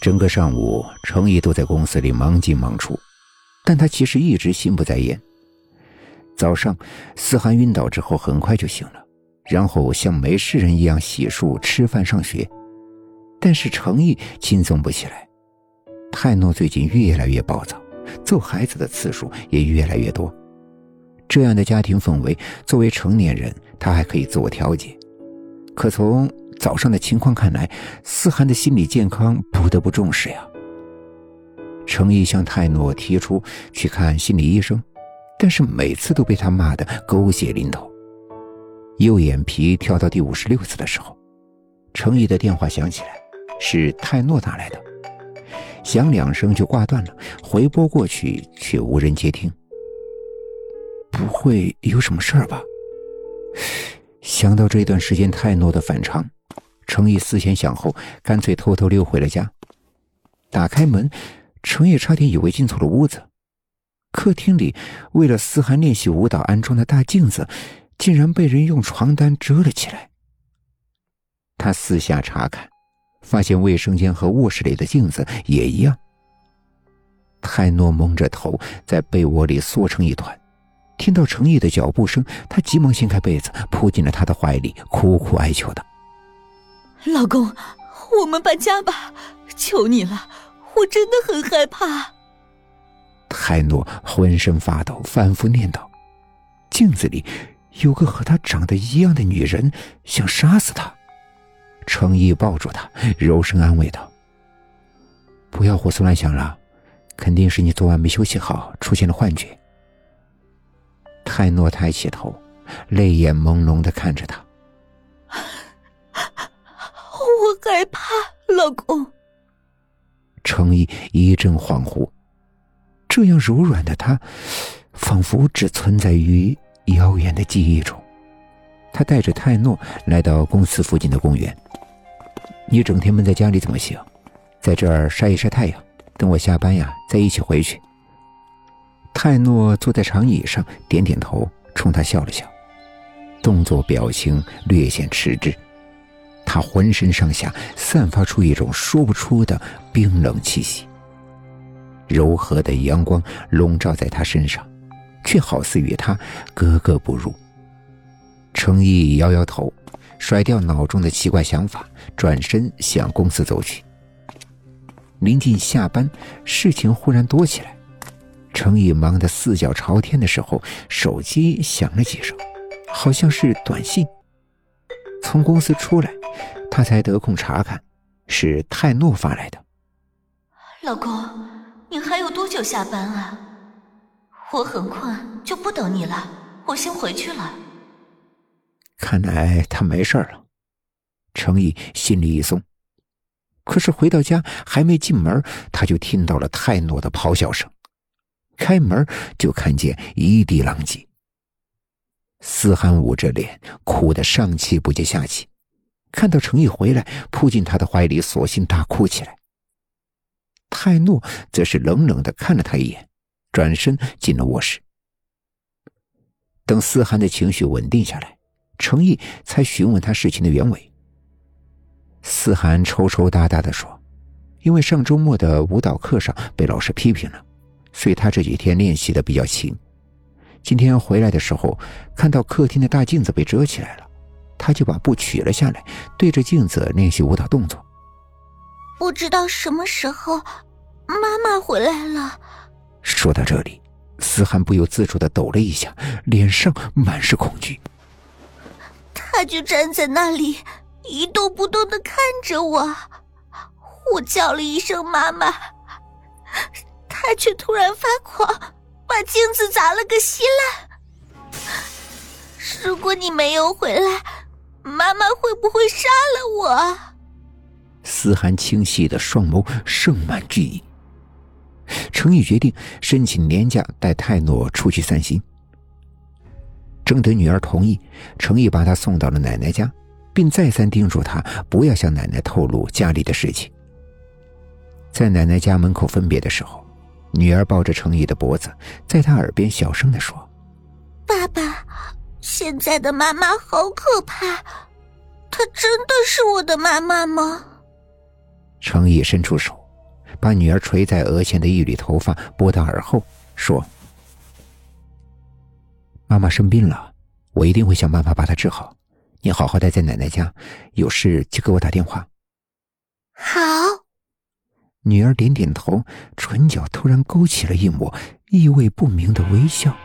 整个上午，程毅都在公司里忙进忙出，但他其实一直心不在焉。早上，思涵晕倒之后很快就醒了，然后像没事人一样洗漱、吃饭、上学。但是程毅轻松不起来。泰诺最近越来越暴躁，揍孩子的次数也越来越多。这样的家庭氛围，作为成年人，他还可以自我调节。可从早上的情况看来，思涵的心理健康不得不重视呀。程毅向泰诺提出去看心理医生，但是每次都被他骂得狗血淋头。右眼皮跳到第五十六次的时候，程毅的电话响起来，是泰诺打来的，响两声就挂断了，回拨过去却无人接听。不会有什么事儿吧？想到这段时间泰诺的反常，程毅思前想后，干脆偷偷溜回了家。打开门，程毅差点以为进错了屋子。客厅里为了思涵练习舞蹈安装的大镜子，竟然被人用床单遮了起来。他四下查看，发现卫生间和卧室里的镜子也一样。泰诺蒙着头，在被窝里缩成一团。听到程毅的脚步声，他急忙掀开被子，扑进了他的怀里，苦苦哀求道：“老公，我们搬家吧，求你了，我真的很害怕。”泰诺浑身发抖，反复念叨：“镜子里有个和他长得一样的女人，想杀死他。”程毅抱住他，柔声安慰道：“不要胡思乱想了，肯定是你昨晚没休息好，出现了幻觉。”泰诺抬起头，泪眼朦胧的看着他。老公。程毅一阵恍惚，这样柔软的他，仿佛只存在于遥远的记忆中。他带着泰诺来到公司附近的公园。你整天闷在家里怎么行？在这儿晒一晒太阳，等我下班呀，再一起回去。泰诺坐在长椅上，点点头，冲他笑了笑，动作表情略显迟滞。他浑身上下散发出一种说不出的冰冷气息。柔和的阳光笼罩在他身上，却好似与他格格不入。程毅摇摇头，甩掉脑中的奇怪想法，转身向公司走去。临近下班，事情忽然多起来。程毅忙得四脚朝天的时候，手机响了几声，好像是短信。从公司出来，他才得空查看，是泰诺发来的。老公，你还有多久下班啊？我很困，就不等你了，我先回去了。看来他没事了，程毅心里一松。可是回到家还没进门，他就听到了泰诺的咆哮声。开门就看见一地狼藉。思涵捂着脸，哭得上气不接下气。看到程毅回来，扑进他的怀里，索性大哭起来。泰诺则是冷冷的看了他一眼，转身进了卧室。等思涵的情绪稳定下来，程毅才询问他事情的原委。思涵抽抽搭搭的说：“因为上周末的舞蹈课上被老师批评了。”所以他这几天练习的比较勤。今天回来的时候，看到客厅的大镜子被遮起来了，他就把布取了下来，对着镜子练习舞蹈动作。不知道什么时候，妈妈回来了。说到这里，思涵不由自主的抖了一下，脸上满是恐惧。他就站在那里，一动不动的看着我。我叫了一声“妈妈”。他却突然发狂，把镜子砸了个稀烂。如果你没有回来，妈妈会不会杀了我？思涵清晰的双眸盛满惧意。程毅决定申请年假，带泰诺出去散心。征得女儿同意，程毅把她送到了奶奶家，并再三叮嘱她不要向奶奶透露家里的事情。在奶奶家门口分别的时候。女儿抱着程毅的脖子，在他耳边小声的说：“爸爸，现在的妈妈好可怕，她真的是我的妈妈吗？”程毅伸出手，把女儿垂在额前的一缕头发拨到耳后，说：“妈妈生病了，我一定会想办法把她治好。你好好待在奶奶家，有事就给我打电话。”好。女儿点点头，唇角突然勾起了一抹意味不明的微笑。